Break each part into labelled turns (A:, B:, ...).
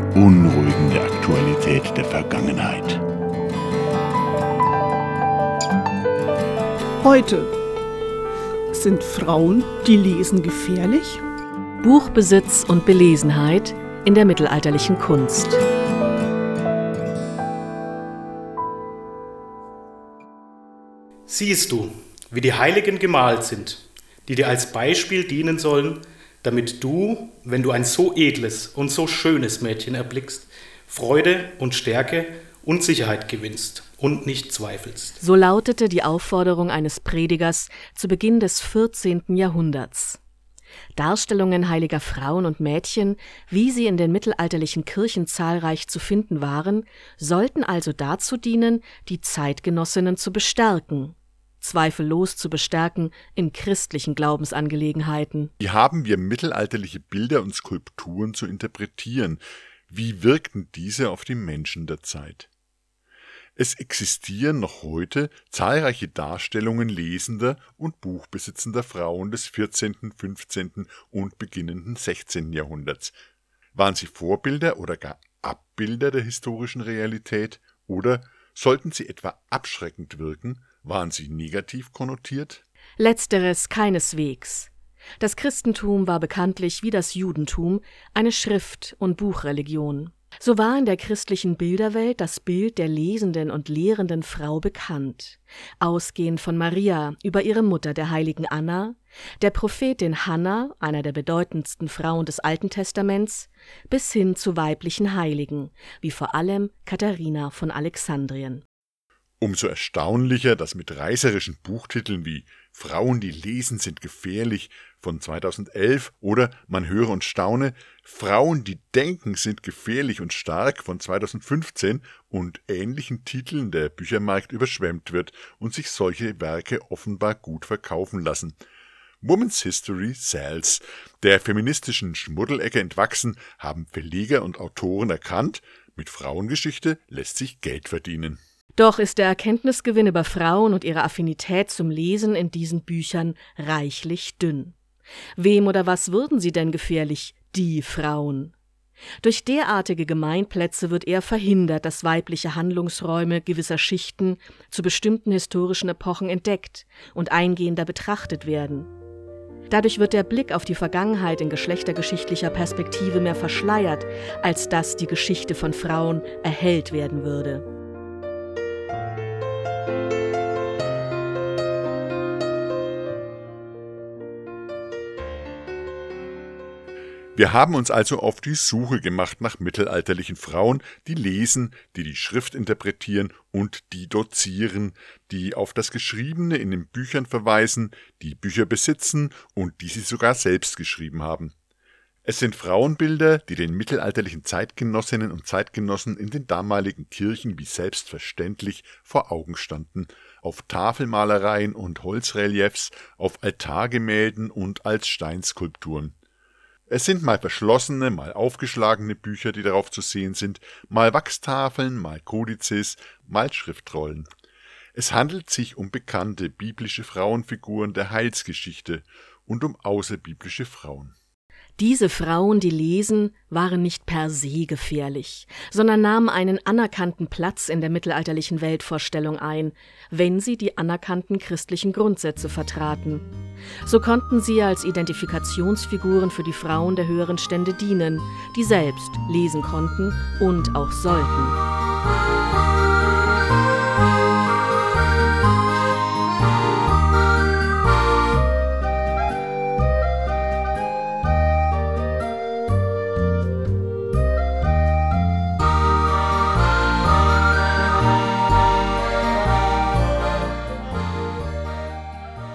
A: Beunruhigende Aktualität der Vergangenheit.
B: Heute sind Frauen, die lesen, gefährlich?
C: Buchbesitz und Belesenheit in der mittelalterlichen Kunst.
D: Siehst du, wie die Heiligen gemalt sind, die dir als Beispiel dienen sollen, damit du, wenn du ein so edles und so schönes Mädchen erblickst, Freude und Stärke und Sicherheit gewinnst und nicht zweifelst.
C: So lautete die Aufforderung eines Predigers zu Beginn des 14. Jahrhunderts. Darstellungen heiliger Frauen und Mädchen, wie sie in den mittelalterlichen Kirchen zahlreich zu finden waren, sollten also dazu dienen, die Zeitgenossinnen zu bestärken, zweifellos zu bestärken in christlichen Glaubensangelegenheiten.
A: Wie haben wir mittelalterliche Bilder und Skulpturen zu interpretieren? Wie wirkten diese auf die Menschen der Zeit? Es existieren noch heute zahlreiche Darstellungen lesender und buchbesitzender Frauen des 14., 15. und beginnenden 16. Jahrhunderts. Waren sie Vorbilder oder gar Abbilder der historischen Realität? Oder sollten sie etwa abschreckend wirken? Waren sie negativ konnotiert?
C: Letzteres keineswegs. Das Christentum war bekanntlich wie das Judentum eine Schrift- und Buchreligion. So war in der christlichen Bilderwelt das Bild der lesenden und lehrenden Frau bekannt, ausgehend von Maria über ihre Mutter der heiligen Anna, der Prophetin Hannah, einer der bedeutendsten Frauen des Alten Testaments, bis hin zu weiblichen Heiligen, wie vor allem Katharina von Alexandrien.
A: Umso erstaunlicher, dass mit reißerischen Buchtiteln wie Frauen, die lesen, sind gefährlich von 2011 oder Man höre und staune, Frauen, die denken, sind gefährlich und stark von 2015 und ähnlichen Titeln der Büchermarkt überschwemmt wird und sich solche Werke offenbar gut verkaufen lassen. Woman's History sells. Der feministischen Schmuddelecke entwachsen haben Verleger und Autoren erkannt, mit Frauengeschichte lässt sich Geld verdienen.
C: Doch ist der Erkenntnisgewinn über Frauen und ihre Affinität zum Lesen in diesen Büchern reichlich dünn. Wem oder was würden sie denn gefährlich, die Frauen? Durch derartige Gemeinplätze wird eher verhindert, dass weibliche Handlungsräume gewisser Schichten zu bestimmten historischen Epochen entdeckt und eingehender betrachtet werden. Dadurch wird der Blick auf die Vergangenheit in geschlechtergeschichtlicher Perspektive mehr verschleiert, als dass die Geschichte von Frauen erhellt werden würde.
A: Wir haben uns also auf die Suche gemacht nach mittelalterlichen Frauen, die lesen, die die Schrift interpretieren und die dozieren, die auf das Geschriebene in den Büchern verweisen, die Bücher besitzen und die sie sogar selbst geschrieben haben. Es sind Frauenbilder, die den mittelalterlichen Zeitgenossinnen und Zeitgenossen in den damaligen Kirchen wie selbstverständlich vor Augen standen, auf Tafelmalereien und Holzreliefs, auf Altargemälden und als Steinskulpturen. Es sind mal verschlossene, mal aufgeschlagene Bücher, die darauf zu sehen sind, mal Wachstafeln, mal Kodizes, mal Schriftrollen. Es handelt sich um bekannte biblische Frauenfiguren der Heilsgeschichte und um außerbiblische Frauen.
C: Diese Frauen, die lesen, waren nicht per se gefährlich, sondern nahmen einen anerkannten Platz in der mittelalterlichen Weltvorstellung ein, wenn sie die anerkannten christlichen Grundsätze vertraten. So konnten sie als Identifikationsfiguren für die Frauen der höheren Stände dienen, die selbst lesen konnten und auch sollten.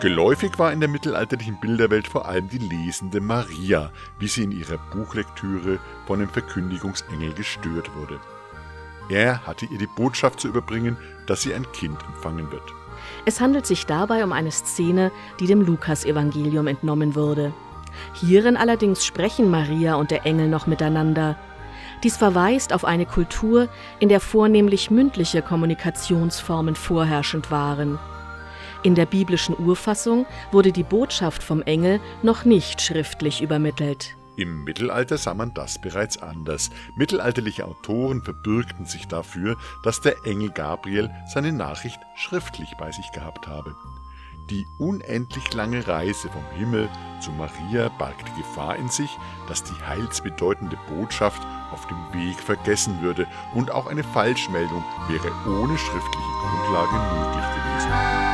A: Geläufig war in der mittelalterlichen Bilderwelt vor allem die lesende Maria, wie sie in ihrer Buchlektüre von dem Verkündigungsengel gestört wurde. Er hatte ihr die Botschaft zu überbringen, dass sie ein Kind empfangen wird.
C: Es handelt sich dabei um eine Szene, die dem Lukasevangelium entnommen wurde. Hierin allerdings sprechen Maria und der Engel noch miteinander. Dies verweist auf eine Kultur, in der vornehmlich mündliche Kommunikationsformen vorherrschend waren. In der biblischen Urfassung wurde die Botschaft vom Engel noch nicht schriftlich übermittelt.
A: Im Mittelalter sah man das bereits anders. Mittelalterliche Autoren verbürgten sich dafür, dass der Engel Gabriel seine Nachricht schriftlich bei sich gehabt habe. Die unendlich lange Reise vom Himmel zu Maria barg die Gefahr in sich, dass die heilsbedeutende Botschaft auf dem Weg vergessen würde und auch eine Falschmeldung wäre ohne schriftliche Grundlage möglich gewesen.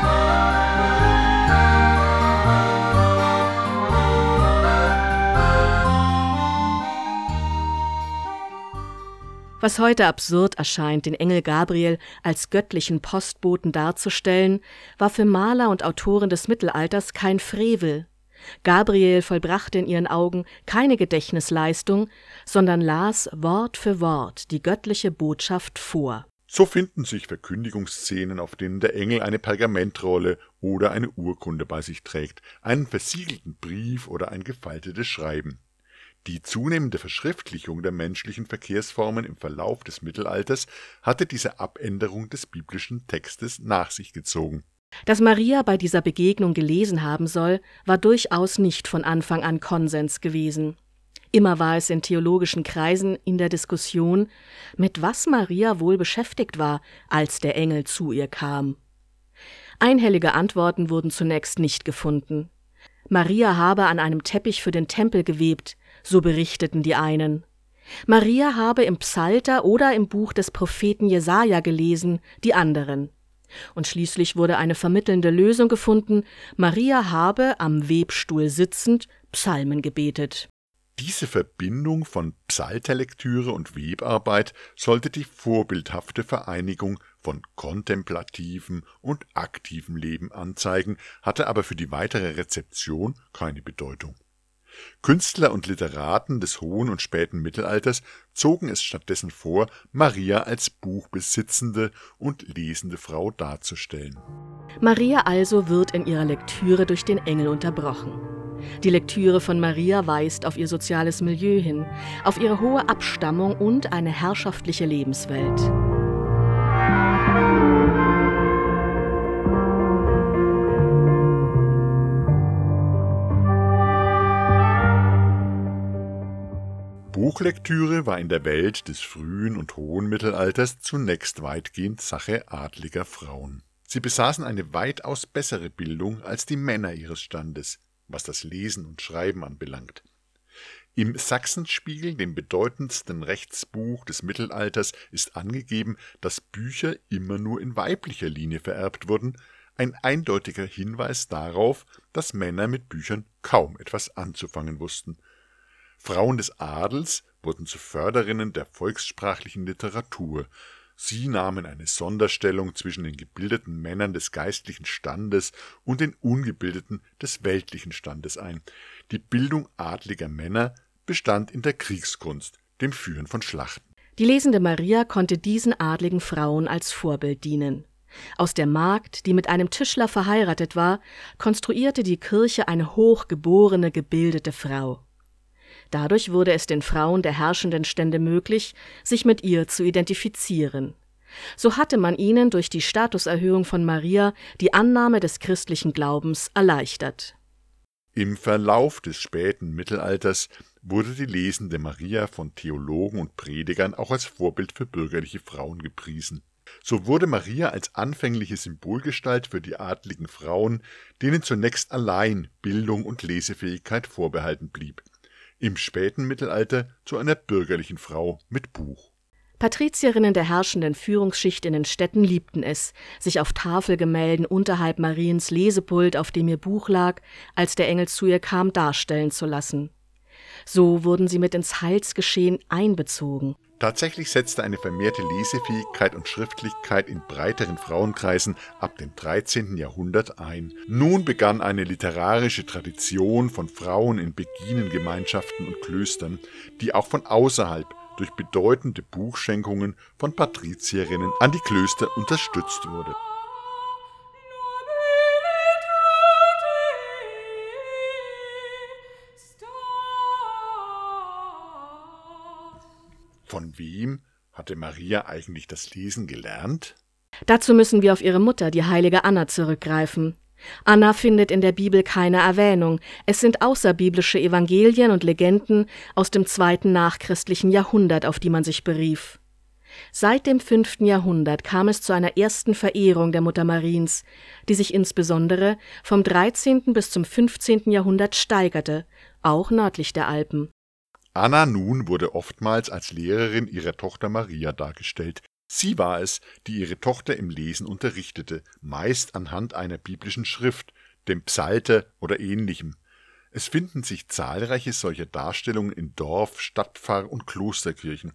C: Was heute absurd erscheint, den Engel Gabriel als göttlichen Postboten darzustellen, war für Maler und Autoren des Mittelalters kein Frevel. Gabriel vollbrachte in ihren Augen keine Gedächtnisleistung, sondern las Wort für Wort die göttliche Botschaft vor.
A: So finden sich Verkündigungsszenen, auf denen der Engel eine Pergamentrolle oder eine Urkunde bei sich trägt, einen versiegelten Brief oder ein gefaltetes Schreiben. Die zunehmende Verschriftlichung der menschlichen Verkehrsformen im Verlauf des Mittelalters hatte diese Abänderung des biblischen Textes nach sich gezogen.
C: Dass Maria bei dieser Begegnung gelesen haben soll, war durchaus nicht von Anfang an Konsens gewesen. Immer war es in theologischen Kreisen in der Diskussion, mit was Maria wohl beschäftigt war, als der Engel zu ihr kam. Einhellige Antworten wurden zunächst nicht gefunden. Maria habe an einem Teppich für den Tempel gewebt, so berichteten die einen. Maria habe im Psalter oder im Buch des Propheten Jesaja gelesen, die anderen. Und schließlich wurde eine vermittelnde Lösung gefunden, Maria habe am Webstuhl sitzend Psalmen gebetet.
A: Diese Verbindung von Psalterlektüre und Webarbeit sollte die vorbildhafte Vereinigung von kontemplativem und aktivem Leben anzeigen, hatte aber für die weitere Rezeption keine Bedeutung. Künstler und Literaten des hohen und späten Mittelalters zogen es stattdessen vor, Maria als buchbesitzende und lesende Frau darzustellen.
C: Maria also wird in ihrer Lektüre durch den Engel unterbrochen. Die Lektüre von Maria weist auf ihr soziales Milieu hin, auf ihre hohe Abstammung und eine herrschaftliche Lebenswelt.
A: Buchlektüre war in der Welt des frühen und hohen Mittelalters zunächst weitgehend Sache adliger Frauen. Sie besaßen eine weitaus bessere Bildung als die Männer ihres Standes, was das Lesen und Schreiben anbelangt. Im Sachsenspiegel, dem bedeutendsten Rechtsbuch des Mittelalters, ist angegeben, dass Bücher immer nur in weiblicher Linie vererbt wurden, ein eindeutiger Hinweis darauf, dass Männer mit Büchern kaum etwas anzufangen wussten Frauen des Adels wurden zu Förderinnen der volkssprachlichen Literatur. Sie nahmen eine Sonderstellung zwischen den gebildeten Männern des geistlichen Standes und den ungebildeten des weltlichen Standes ein. Die Bildung adliger Männer bestand in der Kriegskunst, dem Führen von Schlachten.
C: Die lesende Maria konnte diesen adligen Frauen als Vorbild dienen. Aus der Magd, die mit einem Tischler verheiratet war, konstruierte die Kirche eine hochgeborene, gebildete Frau. Dadurch wurde es den Frauen der herrschenden Stände möglich, sich mit ihr zu identifizieren. So hatte man ihnen durch die Statuserhöhung von Maria die Annahme des christlichen Glaubens erleichtert.
A: Im Verlauf des späten Mittelalters wurde die lesende Maria von Theologen und Predigern auch als Vorbild für bürgerliche Frauen gepriesen. So wurde Maria als anfängliche Symbolgestalt für die adligen Frauen, denen zunächst allein Bildung und Lesefähigkeit vorbehalten blieb im späten Mittelalter zu einer bürgerlichen Frau mit Buch.
C: Patrizierinnen der herrschenden Führungsschicht in den Städten liebten es, sich auf Tafelgemälden unterhalb Mariens Lesepult, auf dem ihr Buch lag, als der Engel zu ihr kam, darstellen zu lassen. So wurden sie mit ins Heilsgeschehen einbezogen.
A: Tatsächlich setzte eine vermehrte Lesefähigkeit und Schriftlichkeit in breiteren Frauenkreisen ab dem 13. Jahrhundert ein. Nun begann eine literarische Tradition von Frauen in Beginengemeinschaften und Klöstern, die auch von außerhalb durch bedeutende Buchschenkungen von Patrizierinnen an die Klöster unterstützt wurde. Hatte Maria eigentlich das Lesen gelernt?
C: Dazu müssen wir auf ihre Mutter, die heilige Anna, zurückgreifen. Anna findet in der Bibel keine Erwähnung. Es sind außerbiblische Evangelien und Legenden aus dem zweiten nachchristlichen Jahrhundert, auf die man sich berief. Seit dem fünften Jahrhundert kam es zu einer ersten Verehrung der Mutter Mariens, die sich insbesondere vom 13. bis zum 15. Jahrhundert steigerte, auch nördlich der Alpen.
A: Anna nun wurde oftmals als Lehrerin ihrer Tochter Maria dargestellt. Sie war es, die ihre Tochter im Lesen unterrichtete, meist anhand einer biblischen Schrift, dem Psalter oder ähnlichem. Es finden sich zahlreiche solcher Darstellungen in Dorf-, Stadtpfarr- und Klosterkirchen.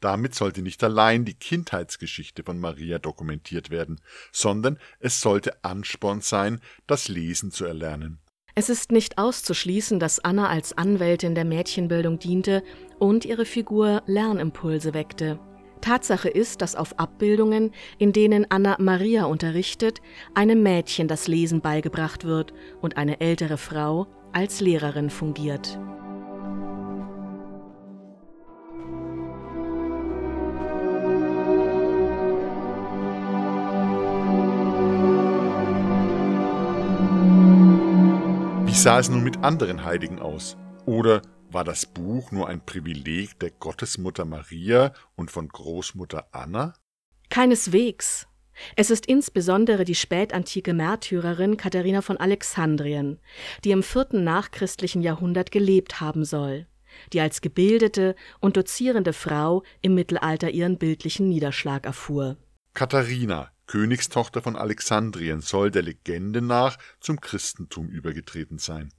A: Damit sollte nicht allein die Kindheitsgeschichte von Maria dokumentiert werden, sondern es sollte Ansporn sein, das Lesen zu erlernen.
C: Es ist nicht auszuschließen, dass Anna als Anwältin der Mädchenbildung diente und ihre Figur Lernimpulse weckte. Tatsache ist, dass auf Abbildungen, in denen Anna Maria unterrichtet, einem Mädchen das Lesen beigebracht wird und eine ältere Frau als Lehrerin fungiert.
A: Sah es nun mit anderen Heiligen aus? Oder war das Buch nur ein Privileg der Gottesmutter Maria und von Großmutter Anna?
C: Keineswegs. Es ist insbesondere die spätantike Märtyrerin Katharina von Alexandrien, die im vierten nachchristlichen Jahrhundert gelebt haben soll, die als gebildete und dozierende Frau im Mittelalter ihren bildlichen Niederschlag erfuhr.
A: Katharina, Königstochter von Alexandrien, soll der Legende nach zum Christentum übergetreten sein.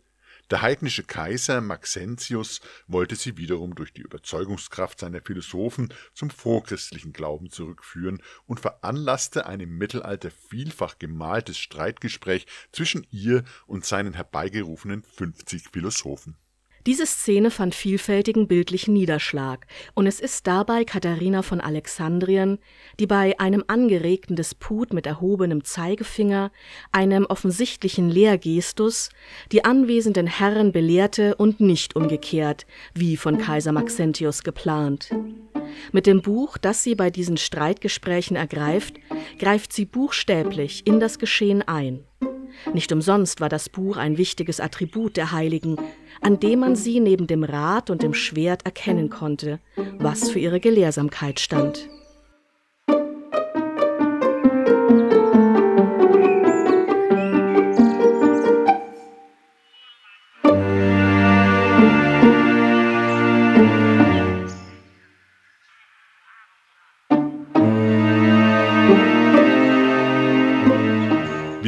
A: Der heidnische Kaiser Maxentius wollte sie wiederum durch die Überzeugungskraft seiner Philosophen zum vorchristlichen Glauben zurückführen und veranlasste ein im Mittelalter vielfach gemaltes Streitgespräch zwischen ihr und seinen herbeigerufenen 50 Philosophen
C: diese Szene fand vielfältigen bildlichen Niederschlag, und es ist dabei Katharina von Alexandrien, die bei einem angeregten Disput mit erhobenem Zeigefinger, einem offensichtlichen Lehrgestus, die anwesenden Herren belehrte und nicht umgekehrt, wie von Kaiser Maxentius geplant. Mit dem Buch, das sie bei diesen Streitgesprächen ergreift, greift sie buchstäblich in das Geschehen ein. Nicht umsonst war das Buch ein wichtiges Attribut der Heiligen, an dem man sie neben dem Rad und dem Schwert erkennen konnte, was für ihre Gelehrsamkeit stand.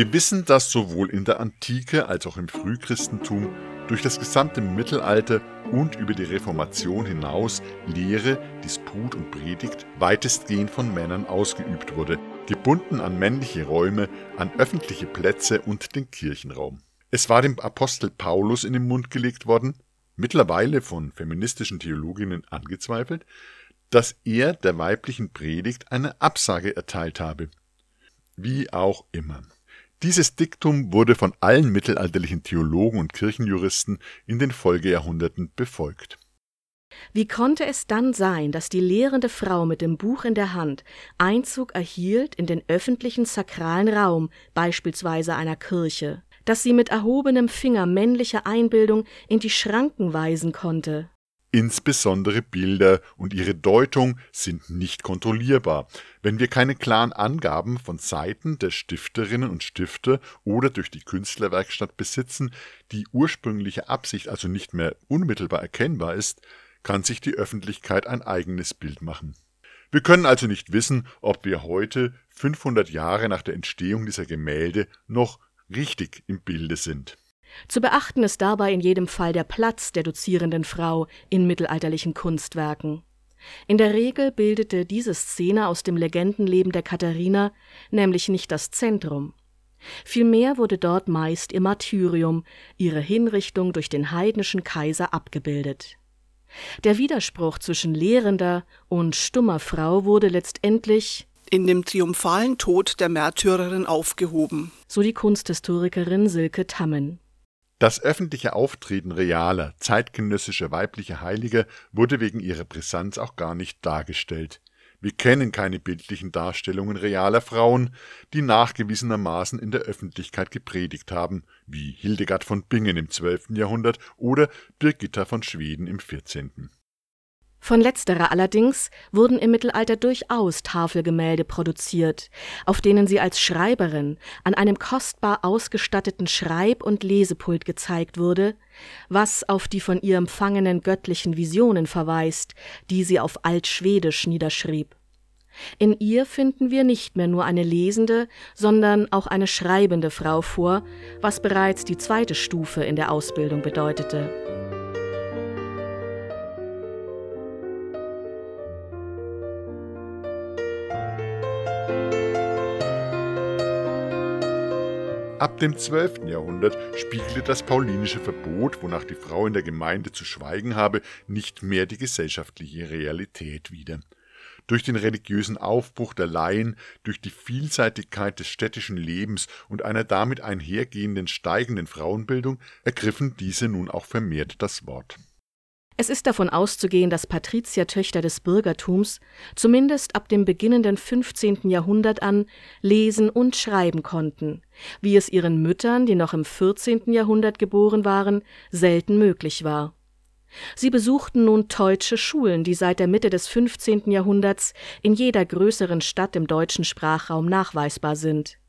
A: Wir wissen, dass sowohl in der Antike als auch im Frühchristentum durch das gesamte Mittelalter und über die Reformation hinaus Lehre, Disput und Predigt weitestgehend von Männern ausgeübt wurde, gebunden an männliche Räume, an öffentliche Plätze und den Kirchenraum. Es war dem Apostel Paulus in den Mund gelegt worden, mittlerweile von feministischen Theologinnen angezweifelt, dass er der weiblichen Predigt eine Absage erteilt habe. Wie auch immer. Dieses Diktum wurde von allen mittelalterlichen Theologen und Kirchenjuristen in den Folgejahrhunderten befolgt.
C: Wie konnte es dann sein, dass die lehrende Frau mit dem Buch in der Hand Einzug erhielt in den öffentlichen sakralen Raum, beispielsweise einer Kirche, dass sie mit erhobenem Finger männliche Einbildung in die Schranken weisen konnte?
A: Insbesondere Bilder und ihre Deutung sind nicht kontrollierbar, wenn wir keine klaren Angaben von Seiten der Stifterinnen und Stifter oder durch die Künstlerwerkstatt besitzen, die ursprüngliche Absicht also nicht mehr unmittelbar erkennbar ist, kann sich die Öffentlichkeit ein eigenes Bild machen. Wir können also nicht wissen, ob wir heute, 500 Jahre nach der Entstehung dieser Gemälde, noch richtig im Bilde sind.
C: Zu beachten ist dabei in jedem Fall der Platz der dozierenden Frau in mittelalterlichen Kunstwerken. In der Regel bildete diese Szene aus dem Legendenleben der Katharina nämlich nicht das Zentrum. Vielmehr wurde dort meist ihr Martyrium, ihre Hinrichtung durch den heidnischen Kaiser abgebildet. Der Widerspruch zwischen lehrender und stummer Frau wurde letztendlich
B: in dem triumphalen Tod der Märtyrerin aufgehoben.
C: So die Kunsthistorikerin Silke Tammen.
A: Das öffentliche Auftreten realer, zeitgenössischer weiblicher Heiliger wurde wegen ihrer Brisanz auch gar nicht dargestellt. Wir kennen keine bildlichen Darstellungen realer Frauen, die nachgewiesenermaßen in der Öffentlichkeit gepredigt haben, wie Hildegard von Bingen im 12. Jahrhundert oder Birgitta von Schweden im 14.
C: Von letzterer allerdings wurden im Mittelalter durchaus Tafelgemälde produziert, auf denen sie als Schreiberin an einem kostbar ausgestatteten Schreib- und Lesepult gezeigt wurde, was auf die von ihr empfangenen göttlichen Visionen verweist, die sie auf Altschwedisch niederschrieb. In ihr finden wir nicht mehr nur eine lesende, sondern auch eine schreibende Frau vor, was bereits die zweite Stufe in der Ausbildung bedeutete.
A: Ab dem 12. Jahrhundert spiegelte das paulinische Verbot, wonach die Frau in der Gemeinde zu schweigen habe, nicht mehr die gesellschaftliche Realität wider. Durch den religiösen Aufbruch der Laien, durch die Vielseitigkeit des städtischen Lebens und einer damit einhergehenden steigenden Frauenbildung ergriffen diese nun auch vermehrt das Wort
C: es ist davon auszugehen, dass Patriziertöchter des Bürgertums zumindest ab dem beginnenden 15. Jahrhundert an lesen und schreiben konnten, wie es ihren Müttern, die noch im 14. Jahrhundert geboren waren, selten möglich war. Sie besuchten nun deutsche Schulen, die seit der Mitte des 15. Jahrhunderts in jeder größeren Stadt im deutschen Sprachraum nachweisbar sind.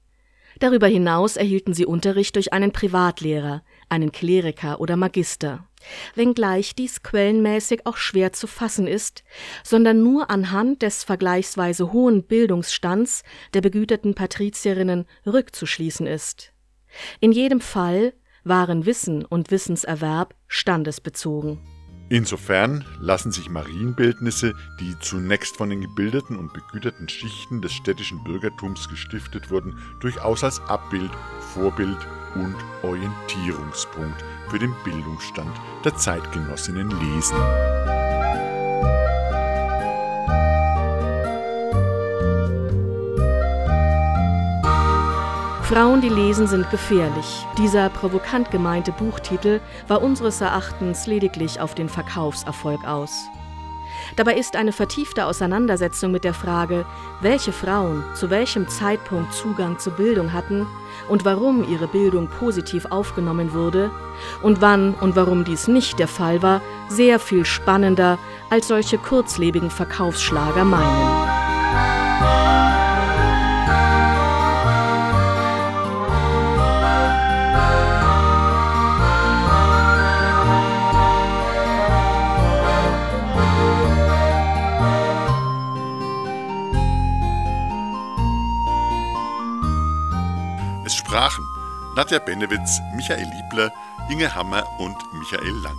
C: Darüber hinaus erhielten sie Unterricht durch einen Privatlehrer, einen Kleriker oder Magister wenngleich dies quellenmäßig auch schwer zu fassen ist, sondern nur anhand des vergleichsweise hohen Bildungsstands der begüterten Patrizierinnen rückzuschließen ist. In jedem Fall waren Wissen und Wissenserwerb standesbezogen.
A: Insofern lassen sich Marienbildnisse, die zunächst von den gebildeten und begüterten Schichten des städtischen Bürgertums gestiftet wurden, durchaus als Abbild, Vorbild und Orientierungspunkt für den Bildungsstand der Zeitgenossinnen lesen.
C: Frauen, die lesen, sind gefährlich. Dieser provokant gemeinte Buchtitel war unseres Erachtens lediglich auf den Verkaufserfolg aus. Dabei ist eine vertiefte Auseinandersetzung mit der Frage, welche Frauen zu welchem Zeitpunkt Zugang zur Bildung hatten und warum ihre Bildung positiv aufgenommen wurde und wann und warum dies nicht der Fall war, sehr viel spannender als solche kurzlebigen Verkaufsschlager meinen.
A: Nadja Benewitz, Michael Liebler, Inge Hammer und Michael Lang.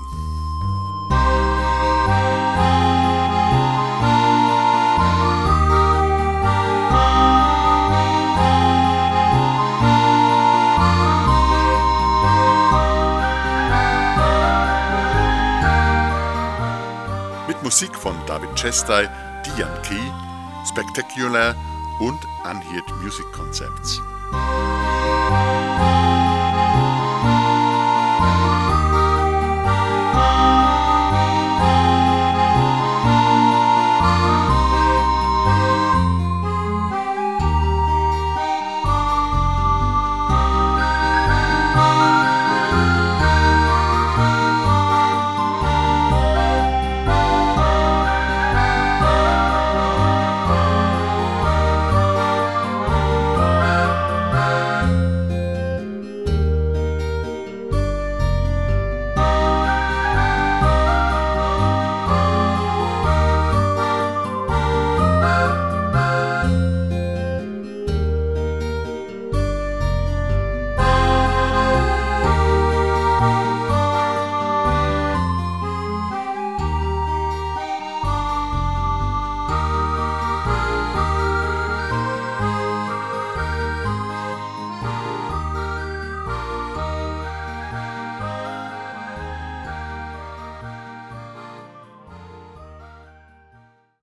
A: Mit Musik von David Chestai, Diane Key, Spectacular und Unheard Music Concepts.